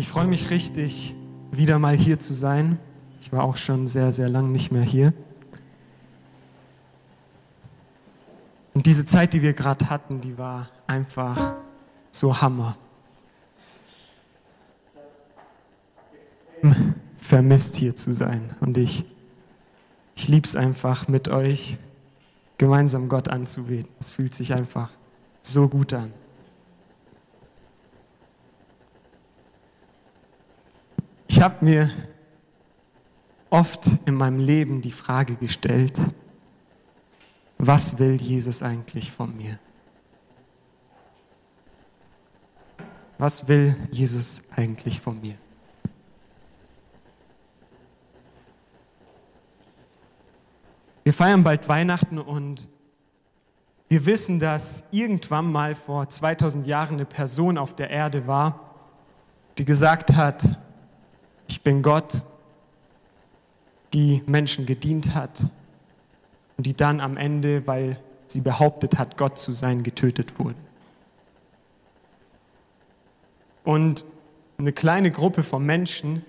Ich freue mich richtig, wieder mal hier zu sein. Ich war auch schon sehr, sehr lang nicht mehr hier. Und diese Zeit, die wir gerade hatten, die war einfach so Hammer. Vermisst hier zu sein. Und ich, ich liebe es einfach mit euch, gemeinsam Gott anzubeten. Es fühlt sich einfach so gut an. Ich habe mir oft in meinem Leben die Frage gestellt, was will Jesus eigentlich von mir? Was will Jesus eigentlich von mir? Wir feiern bald Weihnachten und wir wissen, dass irgendwann mal vor 2000 Jahren eine Person auf der Erde war, die gesagt hat, ich bin Gott, die Menschen gedient hat und die dann am Ende, weil sie behauptet hat, Gott zu sein, getötet wurde. Und eine kleine Gruppe von Menschen,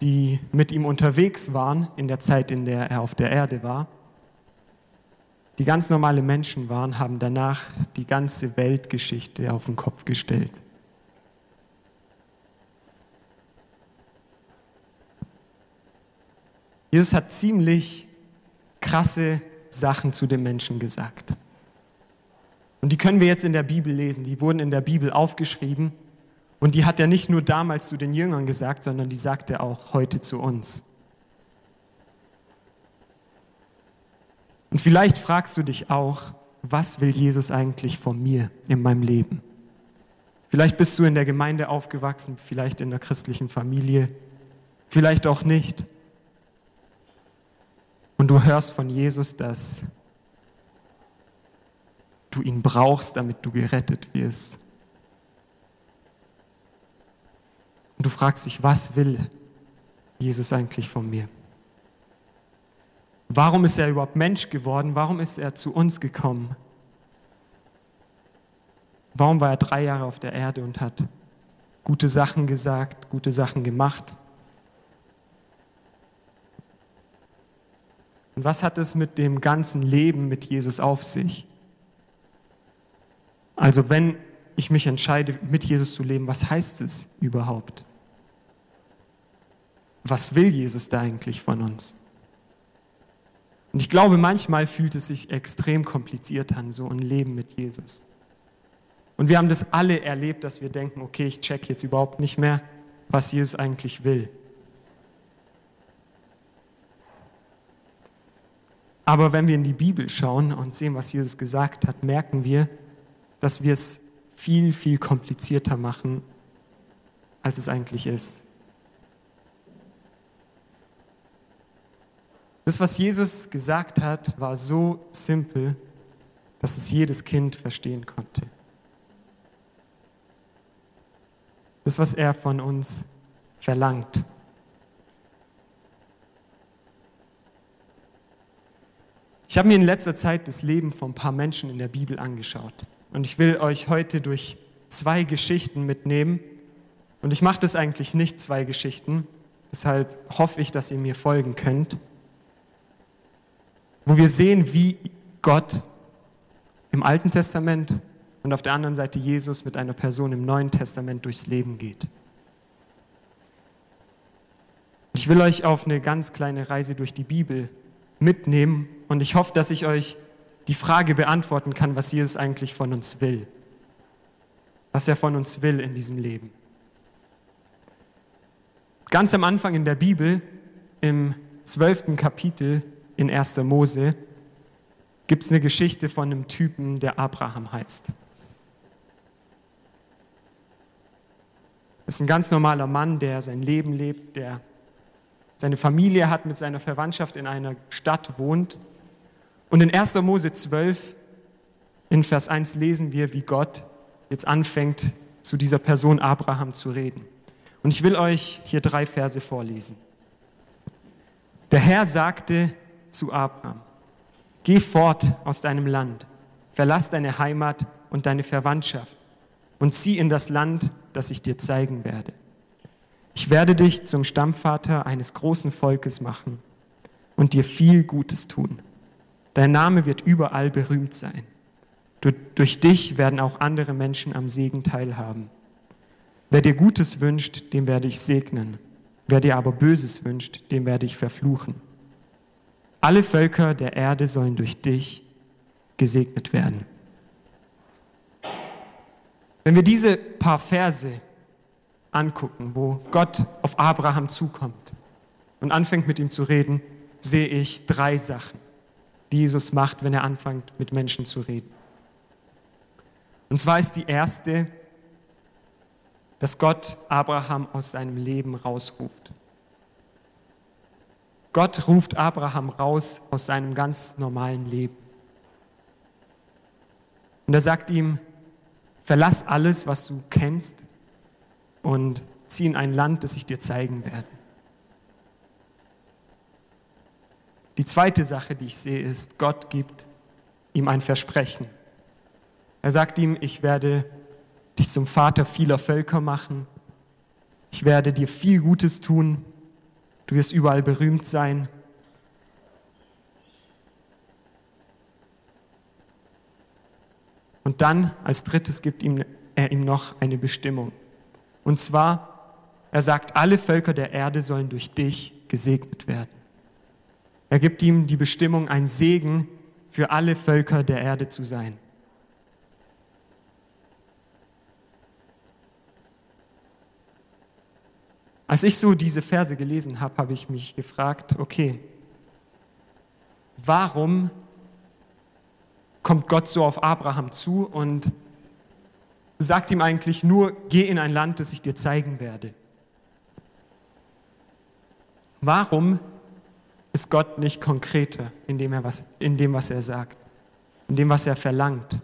die mit ihm unterwegs waren in der Zeit, in der er auf der Erde war, die ganz normale Menschen waren, haben danach die ganze Weltgeschichte auf den Kopf gestellt. Jesus hat ziemlich krasse Sachen zu den Menschen gesagt. Und die können wir jetzt in der Bibel lesen. Die wurden in der Bibel aufgeschrieben. Und die hat er nicht nur damals zu den Jüngern gesagt, sondern die sagt er auch heute zu uns. Und vielleicht fragst du dich auch, was will Jesus eigentlich von mir in meinem Leben? Vielleicht bist du in der Gemeinde aufgewachsen, vielleicht in der christlichen Familie, vielleicht auch nicht. Und du hörst von Jesus, dass du ihn brauchst, damit du gerettet wirst. Und du fragst dich, was will Jesus eigentlich von mir? Warum ist er überhaupt Mensch geworden? Warum ist er zu uns gekommen? Warum war er drei Jahre auf der Erde und hat gute Sachen gesagt, gute Sachen gemacht? Und was hat es mit dem ganzen Leben mit Jesus auf sich? Also wenn ich mich entscheide, mit Jesus zu leben, was heißt es überhaupt? Was will Jesus da eigentlich von uns? Und ich glaube, manchmal fühlt es sich extrem kompliziert an, so ein Leben mit Jesus. Und wir haben das alle erlebt, dass wir denken, okay, ich check jetzt überhaupt nicht mehr, was Jesus eigentlich will. Aber wenn wir in die Bibel schauen und sehen, was Jesus gesagt hat, merken wir, dass wir es viel, viel komplizierter machen, als es eigentlich ist. Das, was Jesus gesagt hat, war so simpel, dass es jedes Kind verstehen konnte. Das, was er von uns verlangt. Ich habe mir in letzter Zeit das Leben von ein paar Menschen in der Bibel angeschaut. Und ich will euch heute durch zwei Geschichten mitnehmen. Und ich mache das eigentlich nicht zwei Geschichten. Deshalb hoffe ich, dass ihr mir folgen könnt wo wir sehen, wie Gott im Alten Testament und auf der anderen Seite Jesus mit einer Person im Neuen Testament durchs Leben geht. Ich will euch auf eine ganz kleine Reise durch die Bibel mitnehmen und ich hoffe, dass ich euch die Frage beantworten kann, was Jesus eigentlich von uns will. Was er von uns will in diesem Leben. Ganz am Anfang in der Bibel, im zwölften Kapitel, in 1. Mose gibt es eine Geschichte von einem Typen, der Abraham heißt. Das ist ein ganz normaler Mann, der sein Leben lebt, der seine Familie hat, mit seiner Verwandtschaft in einer Stadt wohnt. Und in 1. Mose 12, in Vers 1 lesen wir, wie Gott jetzt anfängt, zu dieser Person Abraham zu reden. Und ich will euch hier drei Verse vorlesen. Der Herr sagte, zu Abraham, geh fort aus deinem Land, verlass deine Heimat und deine Verwandtschaft und zieh in das Land, das ich dir zeigen werde. Ich werde dich zum Stammvater eines großen Volkes machen und dir viel Gutes tun. Dein Name wird überall berühmt sein. Du, durch dich werden auch andere Menschen am Segen teilhaben. Wer dir Gutes wünscht, dem werde ich segnen. Wer dir aber Böses wünscht, dem werde ich verfluchen. Alle Völker der Erde sollen durch dich gesegnet werden. Wenn wir diese paar Verse angucken, wo Gott auf Abraham zukommt und anfängt mit ihm zu reden, sehe ich drei Sachen, die Jesus macht, wenn er anfängt mit Menschen zu reden. Und zwar ist die erste, dass Gott Abraham aus seinem Leben rausruft. Gott ruft Abraham raus aus seinem ganz normalen Leben. Und er sagt ihm, verlass alles, was du kennst und zieh in ein Land, das ich dir zeigen werde. Die zweite Sache, die ich sehe, ist, Gott gibt ihm ein Versprechen. Er sagt ihm, ich werde dich zum Vater vieler Völker machen. Ich werde dir viel Gutes tun. Du wirst überall berühmt sein. Und dann als drittes gibt ihm, er ihm noch eine Bestimmung. Und zwar, er sagt, alle Völker der Erde sollen durch dich gesegnet werden. Er gibt ihm die Bestimmung, ein Segen für alle Völker der Erde zu sein. Als ich so diese Verse gelesen habe, habe ich mich gefragt, okay, warum kommt Gott so auf Abraham zu und sagt ihm eigentlich nur, geh in ein Land, das ich dir zeigen werde. Warum ist Gott nicht konkreter in dem, was, in dem, was er sagt, in dem, was er verlangt?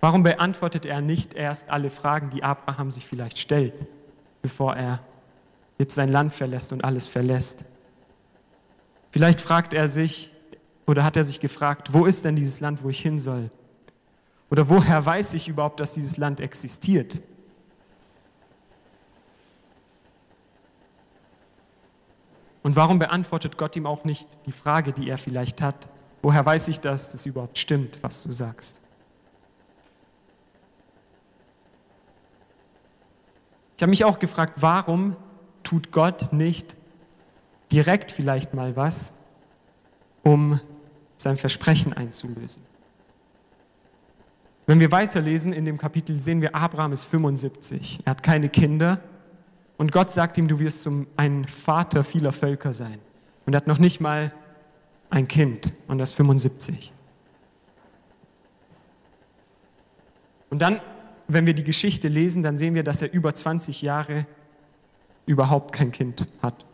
Warum beantwortet er nicht erst alle Fragen, die Abraham sich vielleicht stellt, bevor er jetzt sein Land verlässt und alles verlässt? Vielleicht fragt er sich, oder hat er sich gefragt, wo ist denn dieses Land, wo ich hin soll? Oder woher weiß ich überhaupt, dass dieses Land existiert? Und warum beantwortet Gott ihm auch nicht die Frage, die er vielleicht hat? Woher weiß ich, dass das überhaupt stimmt, was du sagst? Ich habe mich auch gefragt, warum tut Gott nicht direkt vielleicht mal was, um sein Versprechen einzulösen. Wenn wir weiterlesen in dem Kapitel, sehen wir, Abraham ist 75. Er hat keine Kinder. Und Gott sagt ihm, du wirst zum, ein Vater vieler Völker sein. Und er hat noch nicht mal ein Kind. Und das 75. Und dann, wenn wir die Geschichte lesen, dann sehen wir, dass er über 20 Jahre überhaupt kein Kind hat.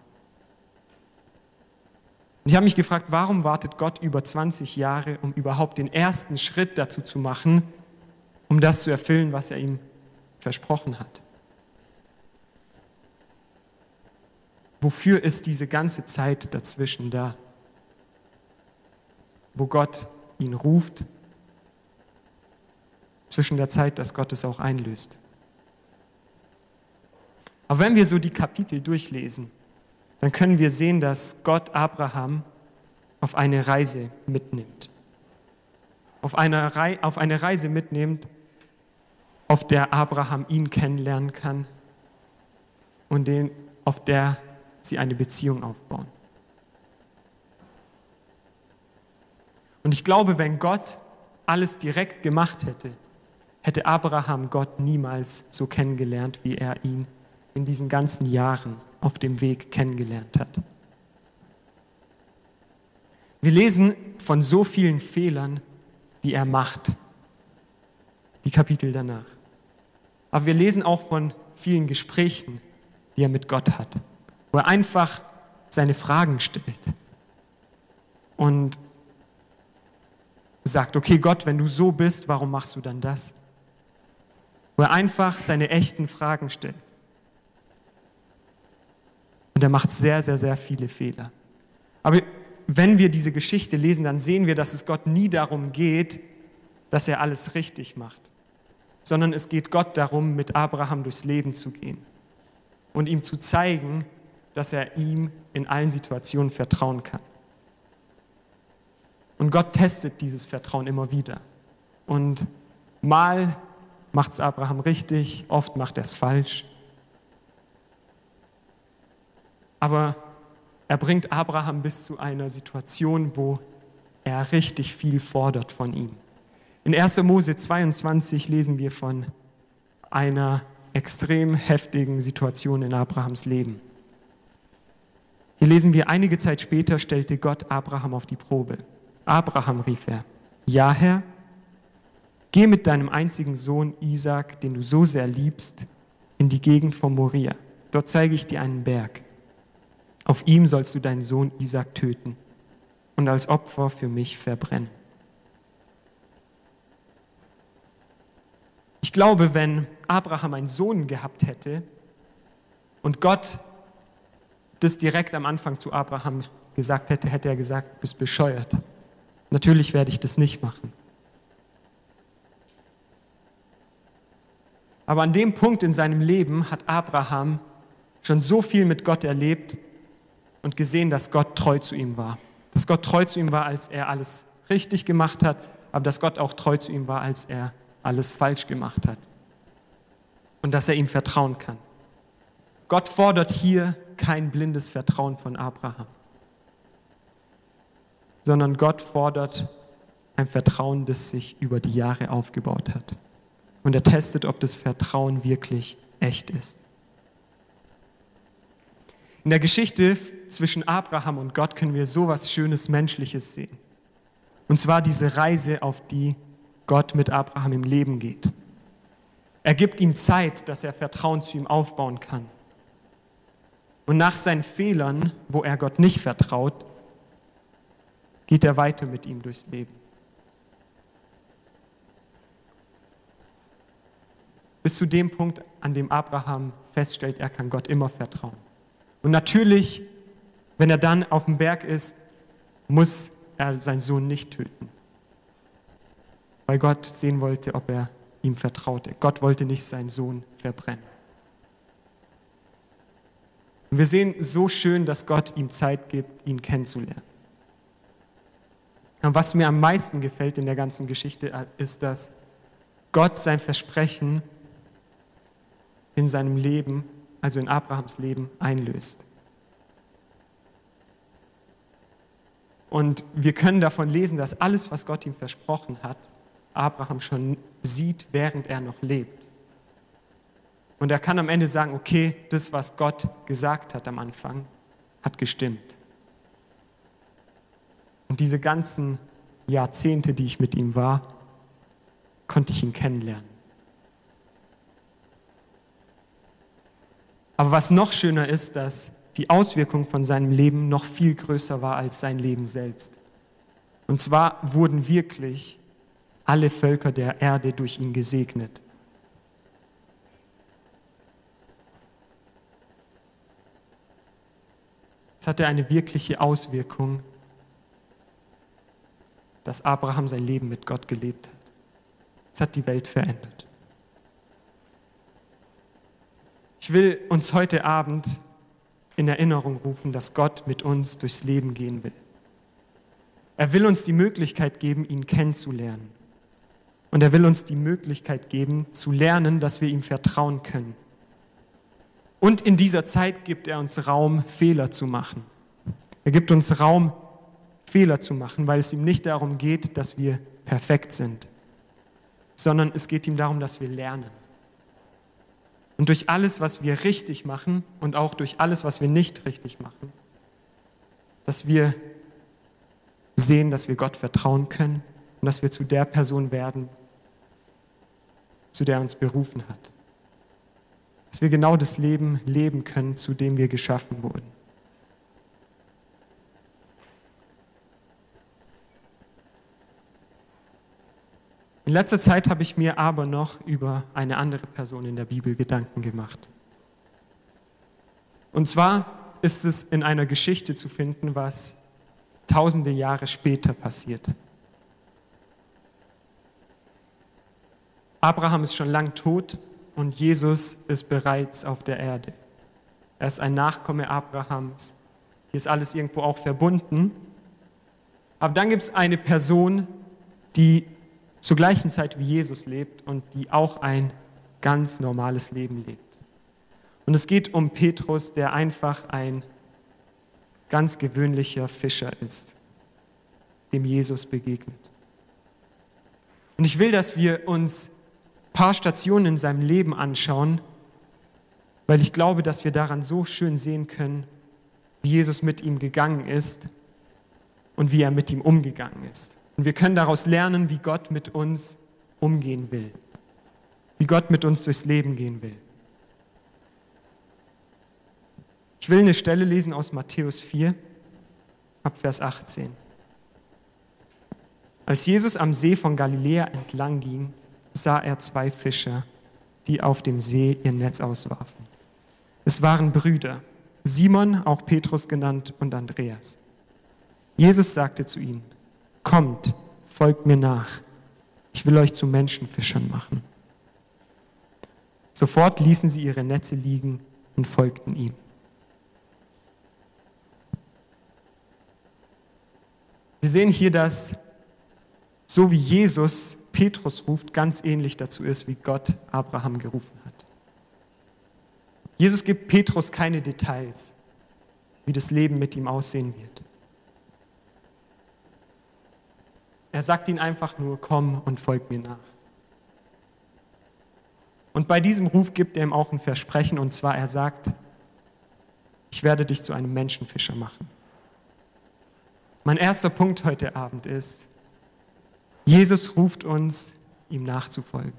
Und ich habe mich gefragt, warum wartet Gott über 20 Jahre, um überhaupt den ersten Schritt dazu zu machen, um das zu erfüllen, was er ihm versprochen hat? Wofür ist diese ganze Zeit dazwischen da, wo Gott ihn ruft, zwischen der Zeit, dass Gott es auch einlöst? Aber wenn wir so die Kapitel durchlesen, dann können wir sehen, dass Gott Abraham auf eine Reise mitnimmt. Auf eine, Reise mitnimmt, auf der Abraham ihn kennenlernen kann und den, auf der sie eine Beziehung aufbauen. Und ich glaube, wenn Gott alles direkt gemacht hätte, hätte Abraham Gott niemals so kennengelernt, wie er ihn in diesen ganzen Jahren auf dem Weg kennengelernt hat. Wir lesen von so vielen Fehlern, die er macht, die Kapitel danach. Aber wir lesen auch von vielen Gesprächen, die er mit Gott hat, wo er einfach seine Fragen stellt und sagt, okay Gott, wenn du so bist, warum machst du dann das? Wo er einfach seine echten Fragen stellt. Und er macht sehr, sehr, sehr viele Fehler. Aber wenn wir diese Geschichte lesen, dann sehen wir, dass es Gott nie darum geht, dass er alles richtig macht. Sondern es geht Gott darum, mit Abraham durchs Leben zu gehen und ihm zu zeigen, dass er ihm in allen Situationen vertrauen kann. Und Gott testet dieses Vertrauen immer wieder. Und mal macht es Abraham richtig, oft macht er es falsch. Aber er bringt Abraham bis zu einer Situation, wo er richtig viel fordert von ihm. In 1. Mose 22 lesen wir von einer extrem heftigen Situation in Abrahams Leben. Hier lesen wir, einige Zeit später stellte Gott Abraham auf die Probe. Abraham rief er, ja Herr, geh mit deinem einzigen Sohn Isaac, den du so sehr liebst, in die Gegend von Moria. Dort zeige ich dir einen Berg. Auf ihm sollst du deinen Sohn Isaac töten und als Opfer für mich verbrennen. Ich glaube, wenn Abraham einen Sohn gehabt hätte und Gott das direkt am Anfang zu Abraham gesagt hätte, hätte er gesagt, du bist bescheuert. Natürlich werde ich das nicht machen. Aber an dem Punkt in seinem Leben hat Abraham schon so viel mit Gott erlebt und gesehen, dass Gott treu zu ihm war. Dass Gott treu zu ihm war, als er alles richtig gemacht hat, aber dass Gott auch treu zu ihm war, als er alles falsch gemacht hat. Und dass er ihm vertrauen kann. Gott fordert hier kein blindes Vertrauen von Abraham, sondern Gott fordert ein Vertrauen, das sich über die Jahre aufgebaut hat. Und er testet, ob das Vertrauen wirklich echt ist. In der Geschichte zwischen Abraham und Gott können wir so was Schönes Menschliches sehen. Und zwar diese Reise, auf die Gott mit Abraham im Leben geht. Er gibt ihm Zeit, dass er Vertrauen zu ihm aufbauen kann. Und nach seinen Fehlern, wo er Gott nicht vertraut, geht er weiter mit ihm durchs Leben. Bis zu dem Punkt, an dem Abraham feststellt, er kann Gott immer vertrauen. Und natürlich, wenn er dann auf dem Berg ist, muss er seinen Sohn nicht töten. Weil Gott sehen wollte, ob er ihm vertraute. Gott wollte nicht seinen Sohn verbrennen. Und wir sehen so schön, dass Gott ihm Zeit gibt, ihn kennenzulernen. Und was mir am meisten gefällt in der ganzen Geschichte ist, dass Gott sein Versprechen in seinem Leben also in Abrahams Leben, einlöst. Und wir können davon lesen, dass alles, was Gott ihm versprochen hat, Abraham schon sieht, während er noch lebt. Und er kann am Ende sagen, okay, das, was Gott gesagt hat am Anfang, hat gestimmt. Und diese ganzen Jahrzehnte, die ich mit ihm war, konnte ich ihn kennenlernen. Aber was noch schöner ist, dass die Auswirkung von seinem Leben noch viel größer war als sein Leben selbst. Und zwar wurden wirklich alle Völker der Erde durch ihn gesegnet. Es hatte eine wirkliche Auswirkung, dass Abraham sein Leben mit Gott gelebt hat. Es hat die Welt verändert. Ich will uns heute Abend in Erinnerung rufen, dass Gott mit uns durchs Leben gehen will. Er will uns die Möglichkeit geben, ihn kennenzulernen. Und er will uns die Möglichkeit geben, zu lernen, dass wir ihm vertrauen können. Und in dieser Zeit gibt er uns Raum, Fehler zu machen. Er gibt uns Raum, Fehler zu machen, weil es ihm nicht darum geht, dass wir perfekt sind, sondern es geht ihm darum, dass wir lernen. Und durch alles, was wir richtig machen und auch durch alles, was wir nicht richtig machen, dass wir sehen, dass wir Gott vertrauen können und dass wir zu der Person werden, zu der er uns berufen hat. Dass wir genau das Leben leben können, zu dem wir geschaffen wurden. In letzter Zeit habe ich mir aber noch über eine andere Person in der Bibel Gedanken gemacht. Und zwar ist es in einer Geschichte zu finden, was tausende Jahre später passiert. Abraham ist schon lang tot und Jesus ist bereits auf der Erde. Er ist ein Nachkomme Abrahams. Hier ist alles irgendwo auch verbunden. Aber dann gibt es eine Person, die zur gleichen Zeit wie Jesus lebt und die auch ein ganz normales Leben lebt. Und es geht um Petrus, der einfach ein ganz gewöhnlicher Fischer ist, dem Jesus begegnet. Und ich will, dass wir uns paar Stationen in seinem Leben anschauen, weil ich glaube, dass wir daran so schön sehen können, wie Jesus mit ihm gegangen ist und wie er mit ihm umgegangen ist. Und wir können daraus lernen, wie Gott mit uns umgehen will, wie Gott mit uns durchs Leben gehen will. Ich will eine Stelle lesen aus Matthäus 4, ab Vers 18. Als Jesus am See von Galiläa entlang ging, sah er zwei Fischer, die auf dem See ihr Netz auswarfen. Es waren Brüder, Simon, auch Petrus genannt, und Andreas. Jesus sagte zu ihnen, Kommt, folgt mir nach, ich will euch zu Menschenfischern machen. Sofort ließen sie ihre Netze liegen und folgten ihm. Wir sehen hier, dass so wie Jesus Petrus ruft, ganz ähnlich dazu ist, wie Gott Abraham gerufen hat. Jesus gibt Petrus keine Details, wie das Leben mit ihm aussehen wird. Er sagt ihm einfach nur, komm und folg mir nach. Und bei diesem Ruf gibt er ihm auch ein Versprechen, und zwar er sagt, ich werde dich zu einem Menschenfischer machen. Mein erster Punkt heute Abend ist, Jesus ruft uns, ihm nachzufolgen.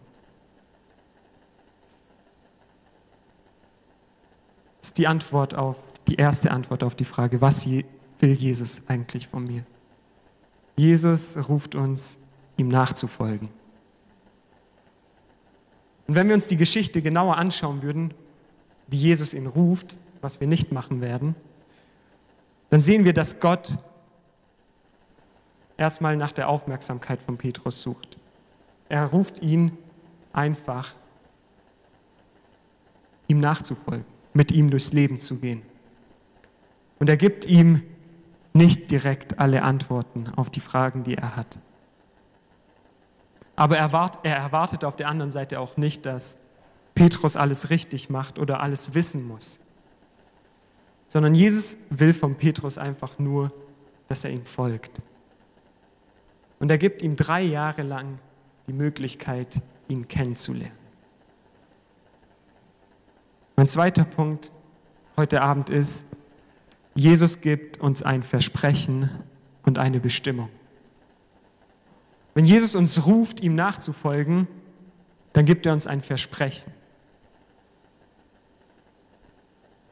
Das ist die Antwort auf, die erste Antwort auf die Frage, was will Jesus eigentlich von mir? Jesus ruft uns, ihm nachzufolgen. Und wenn wir uns die Geschichte genauer anschauen würden, wie Jesus ihn ruft, was wir nicht machen werden, dann sehen wir, dass Gott erstmal nach der Aufmerksamkeit von Petrus sucht. Er ruft ihn einfach, ihm nachzufolgen, mit ihm durchs Leben zu gehen. Und er gibt ihm nicht direkt alle Antworten auf die Fragen, die er hat. Aber er erwartet auf der anderen Seite auch nicht, dass Petrus alles richtig macht oder alles wissen muss, sondern Jesus will von Petrus einfach nur, dass er ihm folgt. Und er gibt ihm drei Jahre lang die Möglichkeit, ihn kennenzulernen. Mein zweiter Punkt heute Abend ist, Jesus gibt uns ein Versprechen und eine Bestimmung. Wenn Jesus uns ruft, ihm nachzufolgen, dann gibt er uns ein Versprechen.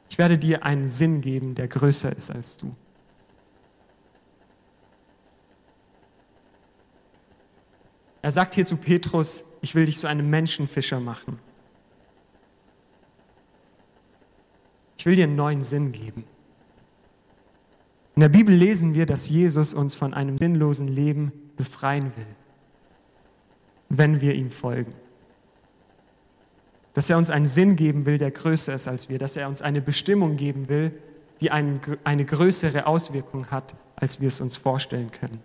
Ich werde dir einen Sinn geben, der größer ist als du. Er sagt hier zu Petrus, ich will dich zu einem Menschenfischer machen. Ich will dir einen neuen Sinn geben. In der Bibel lesen wir, dass Jesus uns von einem sinnlosen Leben befreien will, wenn wir ihm folgen. Dass er uns einen Sinn geben will, der größer ist als wir. Dass er uns eine Bestimmung geben will, die eine größere Auswirkung hat, als wir es uns vorstellen können.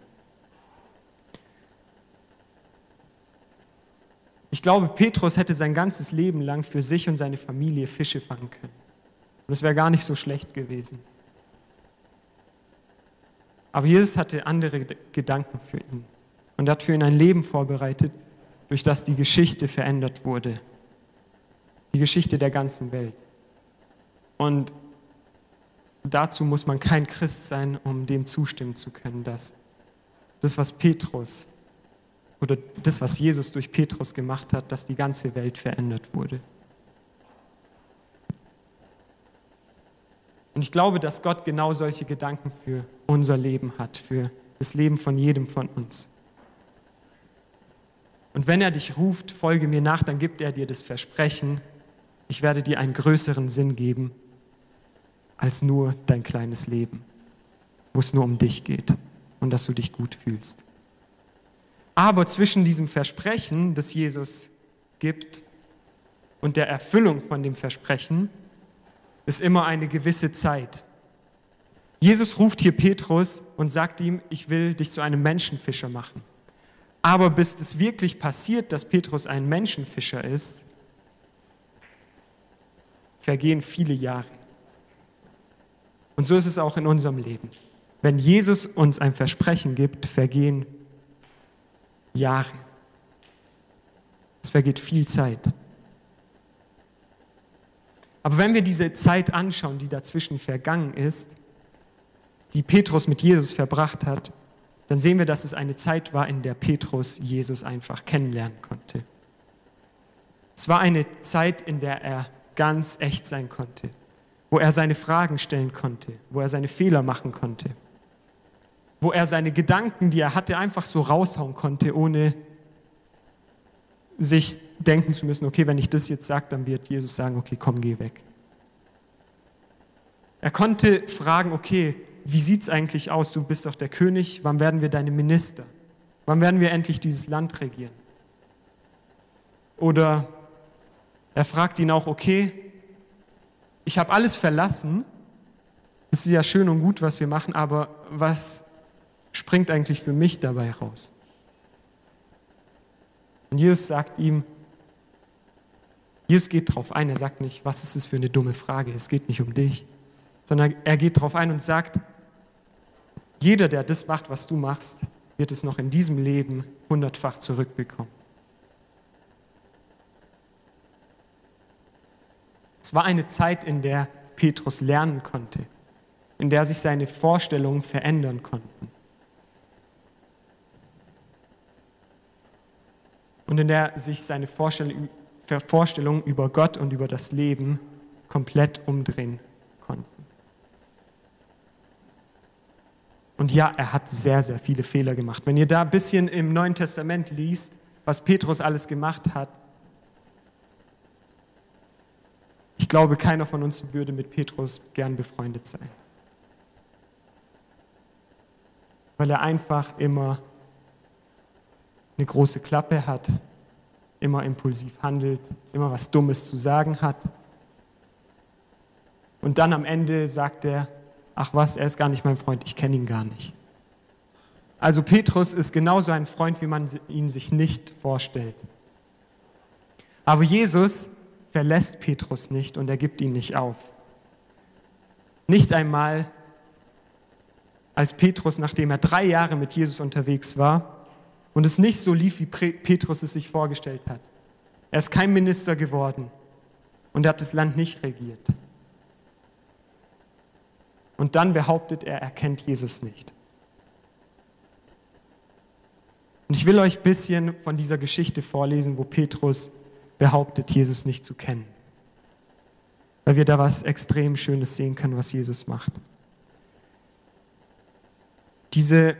Ich glaube, Petrus hätte sein ganzes Leben lang für sich und seine Familie Fische fangen können. Und es wäre gar nicht so schlecht gewesen. Aber Jesus hatte andere Gedanken für ihn und hat für ihn ein Leben vorbereitet, durch das die Geschichte verändert wurde. Die Geschichte der ganzen Welt. Und dazu muss man kein Christ sein, um dem zustimmen zu können, dass das, was Petrus oder das, was Jesus durch Petrus gemacht hat, dass die ganze Welt verändert wurde. Und ich glaube, dass Gott genau solche Gedanken für unser Leben hat, für das Leben von jedem von uns. Und wenn er dich ruft, folge mir nach, dann gibt er dir das Versprechen, ich werde dir einen größeren Sinn geben als nur dein kleines Leben, wo es nur um dich geht und dass du dich gut fühlst. Aber zwischen diesem Versprechen, das Jesus gibt und der Erfüllung von dem Versprechen ist immer eine gewisse Zeit. Jesus ruft hier Petrus und sagt ihm, ich will dich zu einem Menschenfischer machen. Aber bis es wirklich passiert, dass Petrus ein Menschenfischer ist, vergehen viele Jahre. Und so ist es auch in unserem Leben. Wenn Jesus uns ein Versprechen gibt, vergehen Jahre. Es vergeht viel Zeit. Aber wenn wir diese Zeit anschauen, die dazwischen vergangen ist, die Petrus mit Jesus verbracht hat, dann sehen wir, dass es eine Zeit war, in der Petrus Jesus einfach kennenlernen konnte. Es war eine Zeit, in der er ganz echt sein konnte, wo er seine Fragen stellen konnte, wo er seine Fehler machen konnte, wo er seine Gedanken, die er hatte, einfach so raushauen konnte, ohne sich denken zu müssen, okay, wenn ich das jetzt sage, dann wird Jesus sagen, okay, komm, geh weg. Er konnte fragen, okay, wie sieht es eigentlich aus? Du bist doch der König, wann werden wir deine Minister? Wann werden wir endlich dieses Land regieren? Oder er fragt ihn auch, okay, ich habe alles verlassen, es ist ja schön und gut, was wir machen, aber was springt eigentlich für mich dabei raus? Und Jesus sagt ihm, Jesus geht darauf ein, er sagt nicht, was ist das für eine dumme Frage, es geht nicht um dich, sondern er geht darauf ein und sagt, jeder, der das macht, was du machst, wird es noch in diesem Leben hundertfach zurückbekommen. Es war eine Zeit, in der Petrus lernen konnte, in der sich seine Vorstellungen verändern konnten. Und in der sich seine Vorstellungen über Gott und über das Leben komplett umdrehen konnten. Und ja, er hat sehr, sehr viele Fehler gemacht. Wenn ihr da ein bisschen im Neuen Testament liest, was Petrus alles gemacht hat, ich glaube, keiner von uns würde mit Petrus gern befreundet sein. Weil er einfach immer eine große Klappe hat, immer impulsiv handelt, immer was Dummes zu sagen hat. Und dann am Ende sagt er, ach was, er ist gar nicht mein Freund, ich kenne ihn gar nicht. Also Petrus ist genauso ein Freund, wie man ihn sich nicht vorstellt. Aber Jesus verlässt Petrus nicht und er gibt ihn nicht auf. Nicht einmal, als Petrus, nachdem er drei Jahre mit Jesus unterwegs war und es nicht so lief, wie Petrus es sich vorgestellt hat. Er ist kein Minister geworden und er hat das Land nicht regiert. Und dann behauptet er, er kennt Jesus nicht. Und ich will euch ein bisschen von dieser Geschichte vorlesen, wo Petrus behauptet, Jesus nicht zu kennen. Weil wir da was extrem Schönes sehen können, was Jesus macht. Diese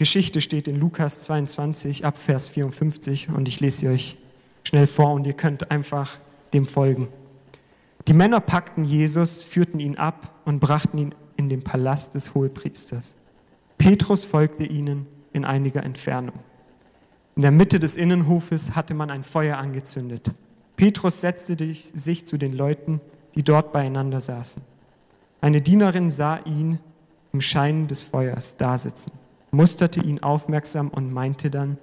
Geschichte steht in Lukas 22 ab Vers 54 und ich lese sie euch schnell vor und ihr könnt einfach dem folgen. Die Männer packten Jesus, führten ihn ab und brachten ihn in den Palast des Hohepriesters. Petrus folgte ihnen in einiger Entfernung. In der Mitte des Innenhofes hatte man ein Feuer angezündet. Petrus setzte sich zu den Leuten, die dort beieinander saßen. Eine Dienerin sah ihn im Schein des Feuers dasitzen, musterte ihn aufmerksam und meinte dann,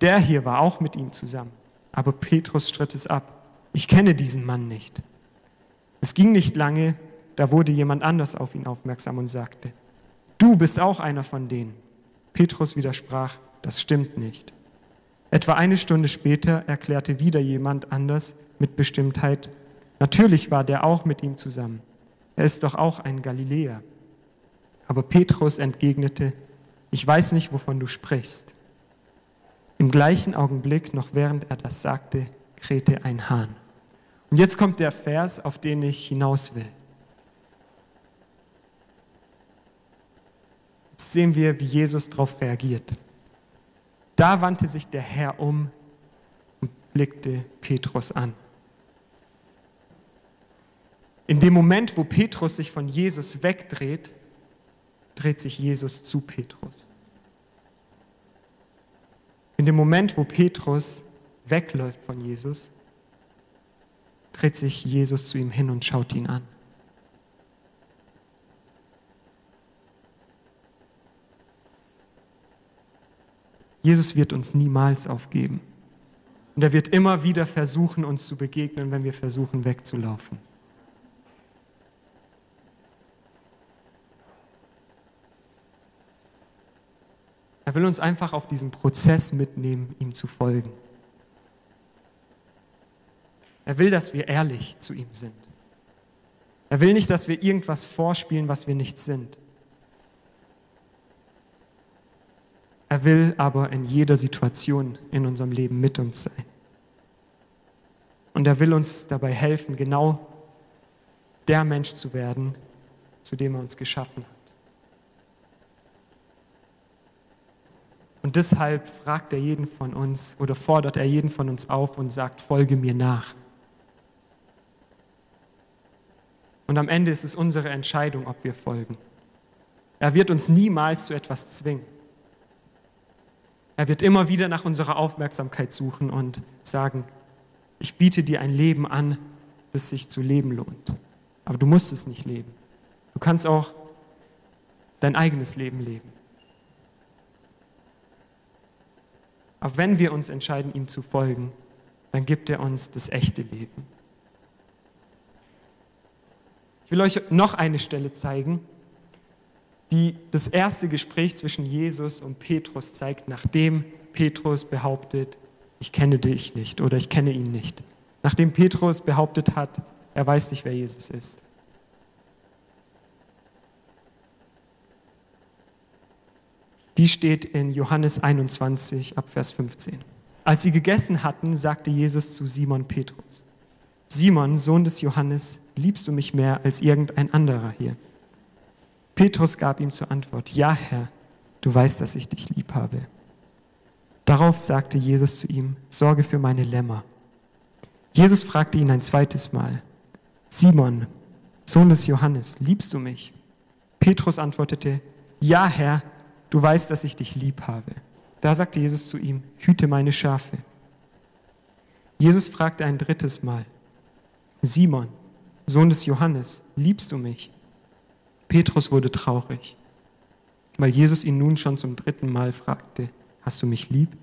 der hier war auch mit ihm zusammen. Aber Petrus stritt es ab. Ich kenne diesen Mann nicht. Es ging nicht lange, da wurde jemand anders auf ihn aufmerksam und sagte, du bist auch einer von denen. Petrus widersprach, das stimmt nicht. Etwa eine Stunde später erklärte wieder jemand anders mit Bestimmtheit, natürlich war der auch mit ihm zusammen. Er ist doch auch ein Galiläer. Aber Petrus entgegnete, ich weiß nicht, wovon du sprichst. Im gleichen Augenblick, noch während er das sagte, krähte ein Hahn. Und jetzt kommt der Vers, auf den ich hinaus will. Jetzt sehen wir, wie Jesus darauf reagiert. Da wandte sich der Herr um und blickte Petrus an. In dem Moment, wo Petrus sich von Jesus wegdreht, dreht sich Jesus zu Petrus. In dem Moment, wo Petrus wegläuft von Jesus, dreht sich Jesus zu ihm hin und schaut ihn an. Jesus wird uns niemals aufgeben. Und er wird immer wieder versuchen, uns zu begegnen, wenn wir versuchen, wegzulaufen. Er will uns einfach auf diesen Prozess mitnehmen, ihm zu folgen. Er will, dass wir ehrlich zu ihm sind. Er will nicht, dass wir irgendwas vorspielen, was wir nicht sind. Er will aber in jeder Situation in unserem Leben mit uns sein. Und er will uns dabei helfen, genau der Mensch zu werden, zu dem er uns geschaffen hat. Und deshalb fragt er jeden von uns oder fordert er jeden von uns auf und sagt, folge mir nach. Und am Ende ist es unsere Entscheidung, ob wir folgen. Er wird uns niemals zu etwas zwingen. Er wird immer wieder nach unserer Aufmerksamkeit suchen und sagen, ich biete dir ein Leben an, das sich zu leben lohnt. Aber du musst es nicht leben. Du kannst auch dein eigenes Leben leben. Aber wenn wir uns entscheiden, ihm zu folgen, dann gibt er uns das echte Leben. Ich will euch noch eine Stelle zeigen, die das erste Gespräch zwischen Jesus und Petrus zeigt, nachdem Petrus behauptet, ich kenne dich nicht oder ich kenne ihn nicht. Nachdem Petrus behauptet hat, er weiß nicht, wer Jesus ist. Die steht in Johannes 21 ab Vers 15. Als sie gegessen hatten, sagte Jesus zu Simon Petrus, Simon, Sohn des Johannes, liebst du mich mehr als irgendein anderer hier? Petrus gab ihm zur Antwort, ja Herr, du weißt, dass ich dich lieb habe. Darauf sagte Jesus zu ihm, sorge für meine Lämmer. Jesus fragte ihn ein zweites Mal, Simon, Sohn des Johannes, liebst du mich? Petrus antwortete, ja Herr, du weißt, dass ich dich lieb habe. Da sagte Jesus zu ihm, hüte meine Schafe. Jesus fragte ein drittes Mal, Simon, Sohn des Johannes, liebst du mich? Petrus wurde traurig, weil Jesus ihn nun schon zum dritten Mal fragte, hast du mich lieb?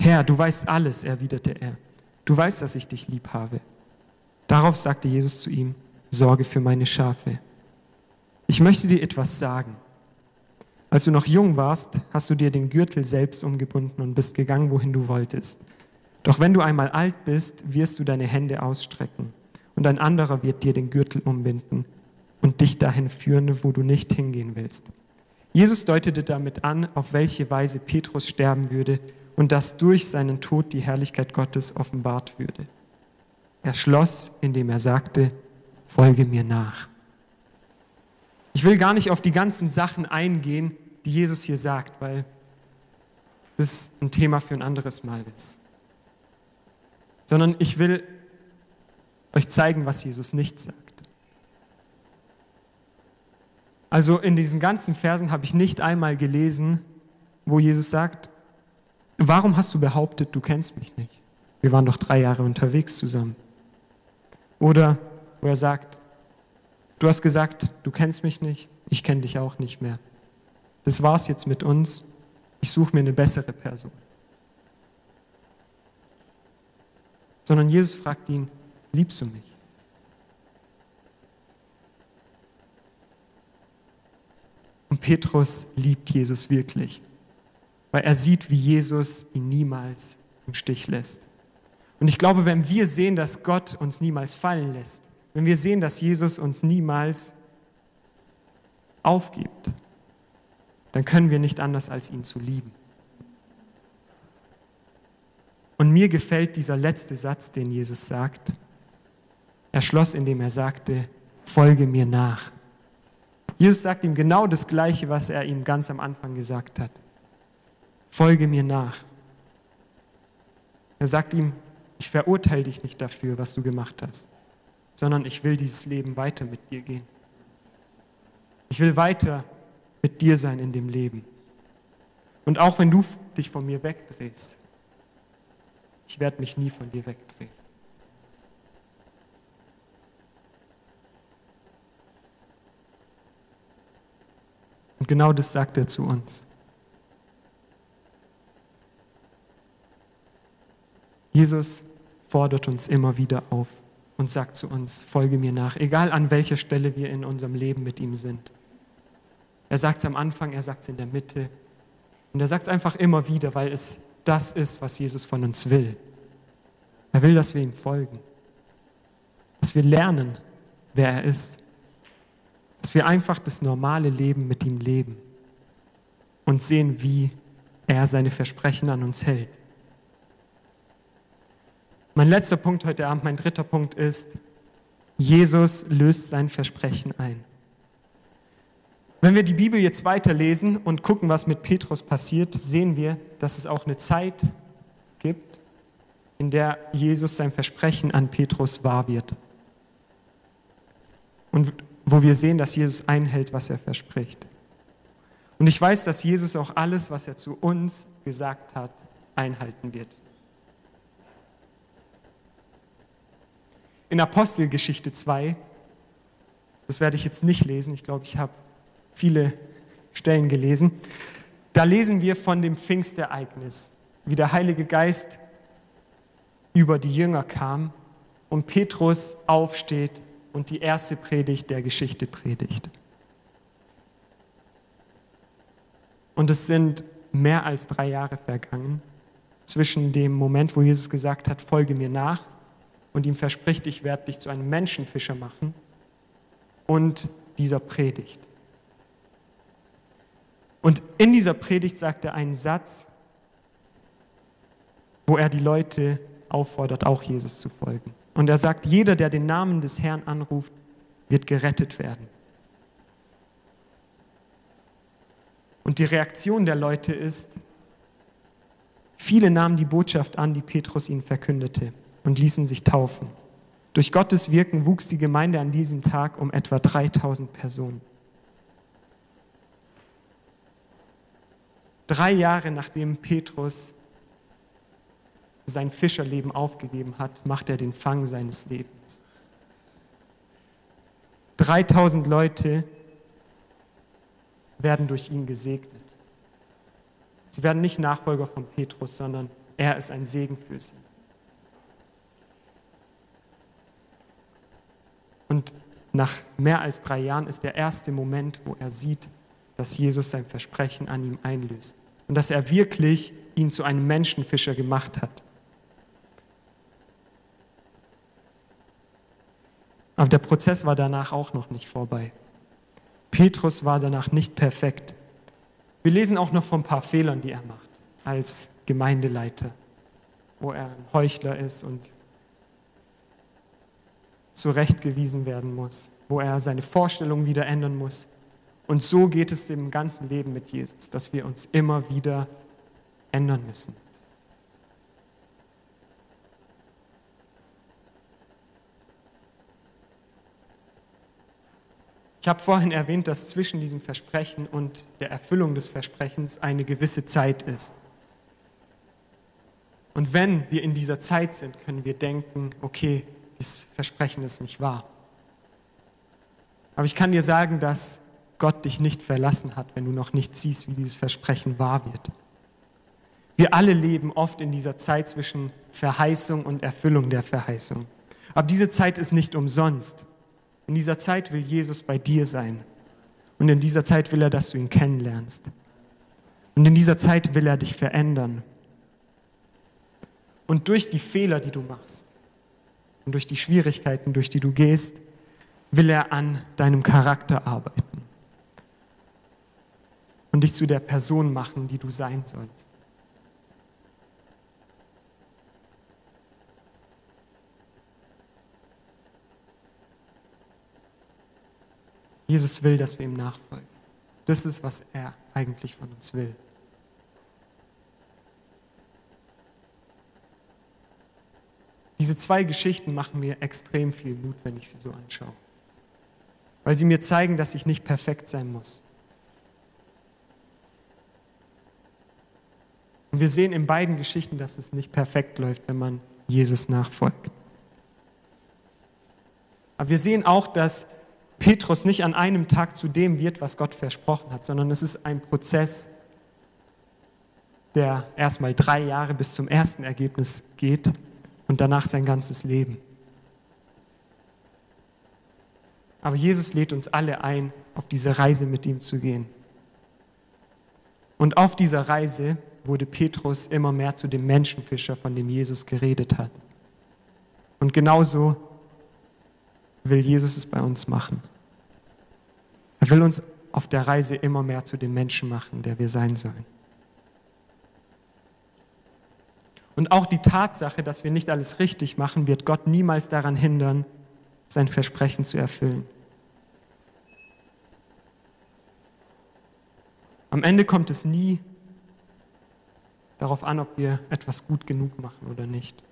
Herr, du weißt alles, erwiderte er. Du weißt, dass ich dich lieb habe. Darauf sagte Jesus zu ihm, sorge für meine Schafe. Ich möchte dir etwas sagen. Als du noch jung warst, hast du dir den Gürtel selbst umgebunden und bist gegangen, wohin du wolltest. Doch wenn du einmal alt bist, wirst du deine Hände ausstrecken und ein anderer wird dir den Gürtel umbinden und dich dahin führen, wo du nicht hingehen willst. Jesus deutete damit an, auf welche Weise Petrus sterben würde und dass durch seinen Tod die Herrlichkeit Gottes offenbart würde. Er schloss, indem er sagte, folge mir nach. Ich will gar nicht auf die ganzen Sachen eingehen, die Jesus hier sagt, weil das ein Thema für ein anderes Mal ist. Sondern ich will euch zeigen, was Jesus nicht sagt. Also in diesen ganzen Versen habe ich nicht einmal gelesen, wo Jesus sagt, warum hast du behauptet, du kennst mich nicht? Wir waren doch drei Jahre unterwegs zusammen. Oder wo er sagt, du hast gesagt, du kennst mich nicht, ich kenne dich auch nicht mehr. Das war's jetzt mit uns, ich suche mir eine bessere Person. Sondern Jesus fragt ihn, liebst du mich? Und Petrus liebt Jesus wirklich, weil er sieht, wie Jesus ihn niemals im Stich lässt. Und ich glaube, wenn wir sehen, dass Gott uns niemals fallen lässt, wenn wir sehen, dass Jesus uns niemals aufgibt, dann können wir nicht anders als ihn zu lieben. Und mir gefällt dieser letzte Satz, den Jesus sagt. Er schloss, indem er sagte, folge mir nach. Jesus sagt ihm genau das Gleiche, was er ihm ganz am Anfang gesagt hat. Folge mir nach. Er sagt ihm, ich verurteile dich nicht dafür, was du gemacht hast, sondern ich will dieses Leben weiter mit dir gehen. Ich will weiter mit dir sein in dem Leben. Und auch wenn du dich von mir wegdrehst, ich werde mich nie von dir wegdrehen. Und genau das sagt er zu uns. Jesus fordert uns immer wieder auf und sagt zu uns, folge mir nach, egal an welcher Stelle wir in unserem Leben mit ihm sind. Er sagt es am Anfang, er sagt es in der Mitte und er sagt es einfach immer wieder, weil es das ist, was Jesus von uns will. Er will, dass wir ihm folgen, dass wir lernen, wer er ist, dass wir einfach das normale Leben mit ihm leben und sehen, wie er seine Versprechen an uns hält. Mein letzter Punkt heute Abend, mein dritter Punkt ist, Jesus löst sein Versprechen ein. Wenn wir die Bibel jetzt weiterlesen und gucken, was mit Petrus passiert, sehen wir, dass es auch eine Zeit gibt, in der Jesus sein Versprechen an Petrus wahr wird. Und wo wir sehen, dass Jesus einhält, was er verspricht. Und ich weiß, dass Jesus auch alles, was er zu uns gesagt hat, einhalten wird. In Apostelgeschichte 2, das werde ich jetzt nicht lesen, ich glaube, ich habe viele Stellen gelesen, da lesen wir von dem Pfingstereignis, wie der Heilige Geist über die Jünger kam und Petrus aufsteht und die erste Predigt der Geschichte predigt. Und es sind mehr als drei Jahre vergangen. Zwischen dem Moment, wo Jesus gesagt hat, folge mir nach und ihm verspricht, ich werde dich zu einem Menschenfischer machen und dieser Predigt. Und in dieser Predigt sagt er einen Satz, wo er die Leute auffordert, auch Jesus zu folgen. Und er sagt, jeder, der den Namen des Herrn anruft, wird gerettet werden. Und die Reaktion der Leute ist, viele nahmen die Botschaft an, die Petrus ihnen verkündete und ließen sich taufen. Durch Gottes Wirken wuchs die Gemeinde an diesem Tag um etwa 3000 Personen. Drei Jahre nachdem Petrus sein Fischerleben aufgegeben hat, macht er den Fang seines Lebens. 3000 Leute werden durch ihn gesegnet. Sie werden nicht Nachfolger von Petrus, sondern er ist ein Segen für sie. Und nach mehr als drei Jahren ist der erste Moment, wo er sieht, dass Jesus sein Versprechen an ihm einlöst und dass er wirklich ihn zu einem Menschenfischer gemacht hat. Aber der Prozess war danach auch noch nicht vorbei. Petrus war danach nicht perfekt. Wir lesen auch noch von ein paar Fehlern, die er macht als Gemeindeleiter, wo er ein Heuchler ist und zurechtgewiesen werden muss, wo er seine Vorstellungen wieder ändern muss. Und so geht es im ganzen Leben mit Jesus, dass wir uns immer wieder ändern müssen. Ich habe vorhin erwähnt, dass zwischen diesem Versprechen und der Erfüllung des Versprechens eine gewisse Zeit ist. Und wenn wir in dieser Zeit sind, können wir denken, okay, das Versprechen ist nicht wahr. Aber ich kann dir sagen, dass Gott dich nicht verlassen hat, wenn du noch nicht siehst, wie dieses Versprechen wahr wird. Wir alle leben oft in dieser Zeit zwischen Verheißung und Erfüllung der Verheißung. Aber diese Zeit ist nicht umsonst. In dieser Zeit will Jesus bei dir sein. Und in dieser Zeit will er, dass du ihn kennenlernst. Und in dieser Zeit will er dich verändern. Und durch die Fehler, die du machst und durch die Schwierigkeiten, durch die du gehst, will er an deinem Charakter arbeiten und dich zu der Person machen, die du sein sollst. Jesus will, dass wir ihm nachfolgen. Das ist, was er eigentlich von uns will. Diese zwei Geschichten machen mir extrem viel Mut, wenn ich sie so anschaue. Weil sie mir zeigen, dass ich nicht perfekt sein muss. Und wir sehen in beiden Geschichten, dass es nicht perfekt läuft, wenn man Jesus nachfolgt. Aber wir sehen auch, dass Petrus nicht an einem Tag zu dem wird, was Gott versprochen hat, sondern es ist ein Prozess, der erstmal drei Jahre bis zum ersten Ergebnis geht und danach sein ganzes Leben. Aber Jesus lädt uns alle ein, auf diese Reise mit ihm zu gehen. Und auf dieser Reise wurde Petrus immer mehr zu dem Menschenfischer, von dem Jesus geredet hat. Und genauso will Jesus es bei uns machen. Er will uns auf der Reise immer mehr zu dem Menschen machen, der wir sein sollen. Und auch die Tatsache, dass wir nicht alles richtig machen, wird Gott niemals daran hindern, sein Versprechen zu erfüllen. Am Ende kommt es nie darauf an, ob wir etwas gut genug machen oder nicht.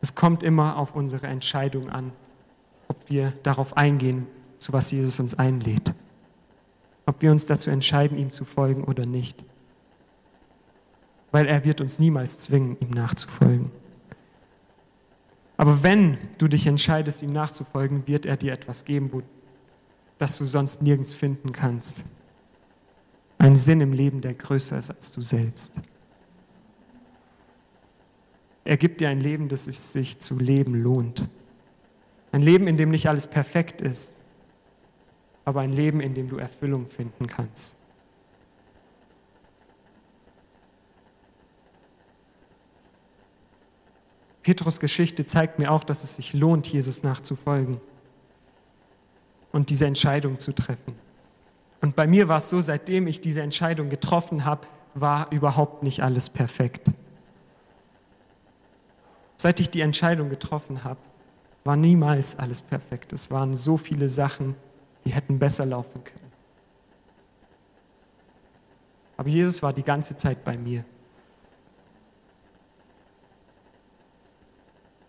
Es kommt immer auf unsere Entscheidung an, ob wir darauf eingehen, zu was Jesus uns einlädt. Ob wir uns dazu entscheiden, ihm zu folgen oder nicht. Weil er wird uns niemals zwingen, ihm nachzufolgen. Aber wenn du dich entscheidest, ihm nachzufolgen, wird er dir etwas geben, das du sonst nirgends finden kannst. Ein Sinn im Leben, der größer ist als du selbst. Er gibt dir ein Leben, das es sich zu leben lohnt. Ein Leben, in dem nicht alles perfekt ist, aber ein Leben, in dem du Erfüllung finden kannst. Petrus Geschichte zeigt mir auch, dass es sich lohnt, Jesus nachzufolgen und diese Entscheidung zu treffen. Und bei mir war es so, seitdem ich diese Entscheidung getroffen habe, war überhaupt nicht alles perfekt. Seit ich die Entscheidung getroffen habe, war niemals alles perfekt. Es waren so viele Sachen, die hätten besser laufen können. Aber Jesus war die ganze Zeit bei mir.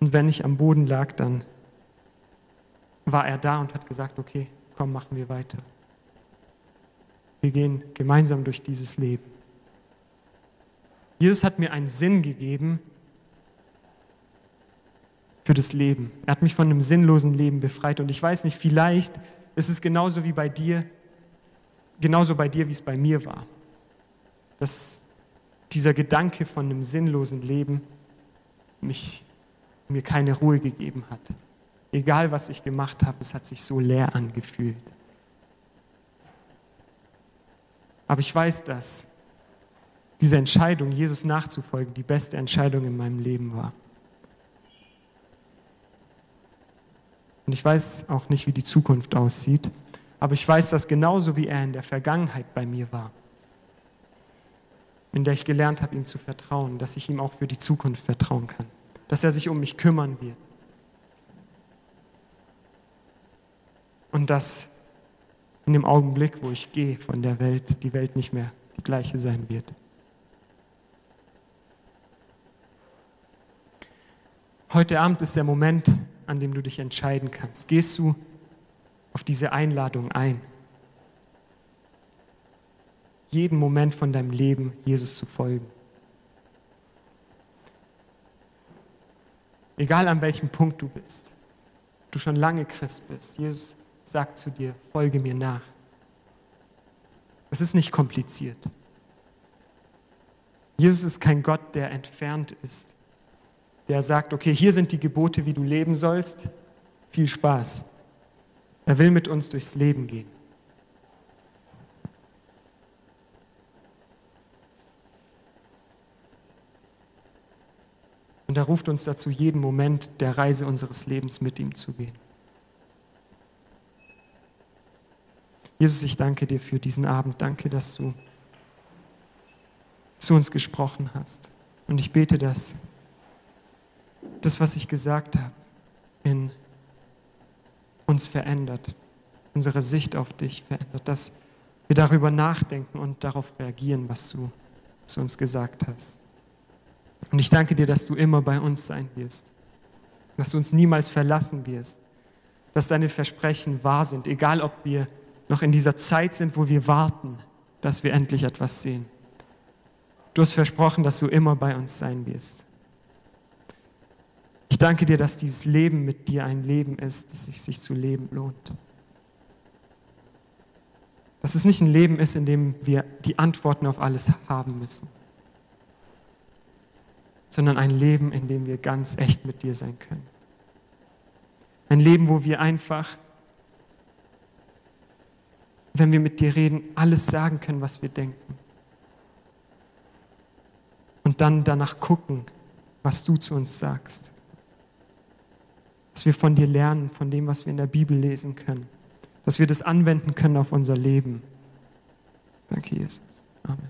Und wenn ich am Boden lag, dann war er da und hat gesagt, okay, komm, machen wir weiter. Wir gehen gemeinsam durch dieses Leben. Jesus hat mir einen Sinn gegeben für das Leben. Er hat mich von einem sinnlosen Leben befreit. Und ich weiß nicht, vielleicht ist es genauso wie bei dir, genauso bei dir, wie es bei mir war. Dass dieser Gedanke von einem sinnlosen Leben mich, mir keine Ruhe gegeben hat. Egal, was ich gemacht habe, es hat sich so leer angefühlt. Aber ich weiß, dass diese Entscheidung, Jesus nachzufolgen, die beste Entscheidung in meinem Leben war. Und ich weiß auch nicht, wie die Zukunft aussieht, aber ich weiß, dass genauso wie er in der Vergangenheit bei mir war, in der ich gelernt habe, ihm zu vertrauen, dass ich ihm auch für die Zukunft vertrauen kann, dass er sich um mich kümmern wird. Und dass in dem Augenblick, wo ich gehe von der Welt, die Welt nicht mehr die gleiche sein wird. Heute Abend ist der Moment, an dem du dich entscheiden kannst. Gehst du auf diese Einladung ein? Jeden Moment von deinem Leben Jesus zu folgen. Egal an welchem Punkt du bist, du schon lange Christ bist, Jesus sagt zu dir, folge mir nach. Es ist nicht kompliziert. Jesus ist kein Gott, der entfernt ist, der sagt, okay, hier sind die Gebote, wie du leben sollst. Viel Spaß. Er will mit uns durchs Leben gehen. Und er ruft uns dazu, jeden Moment der Reise unseres Lebens mit ihm zu gehen. Jesus, ich danke dir für diesen Abend. Danke, dass du zu uns gesprochen hast. Und ich bete, dass das, was ich gesagt habe, in uns verändert, unsere Sicht auf dich verändert, dass wir darüber nachdenken und darauf reagieren, was du zu uns gesagt hast. Und ich danke dir, dass du immer bei uns sein wirst, dass du uns niemals verlassen wirst, dass deine Versprechen wahr sind, egal ob wir noch in dieser Zeit sind, wo wir warten, dass wir endlich etwas sehen. Du hast versprochen, dass du immer bei uns sein wirst. Ich danke dir, dass dieses Leben mit dir ein Leben ist, das sich, sich zu leben lohnt. Dass es nicht ein Leben ist, in dem wir die Antworten auf alles haben müssen, sondern ein Leben, in dem wir ganz echt mit dir sein können. Ein Leben, wo wir einfach, wenn wir mit dir reden, alles sagen können, was wir denken. Und dann danach gucken, was du zu uns sagst. Dass wir von dir lernen, von dem, was wir in der Bibel lesen können. Dass wir das anwenden können auf unser Leben. Danke, Jesus. Amen.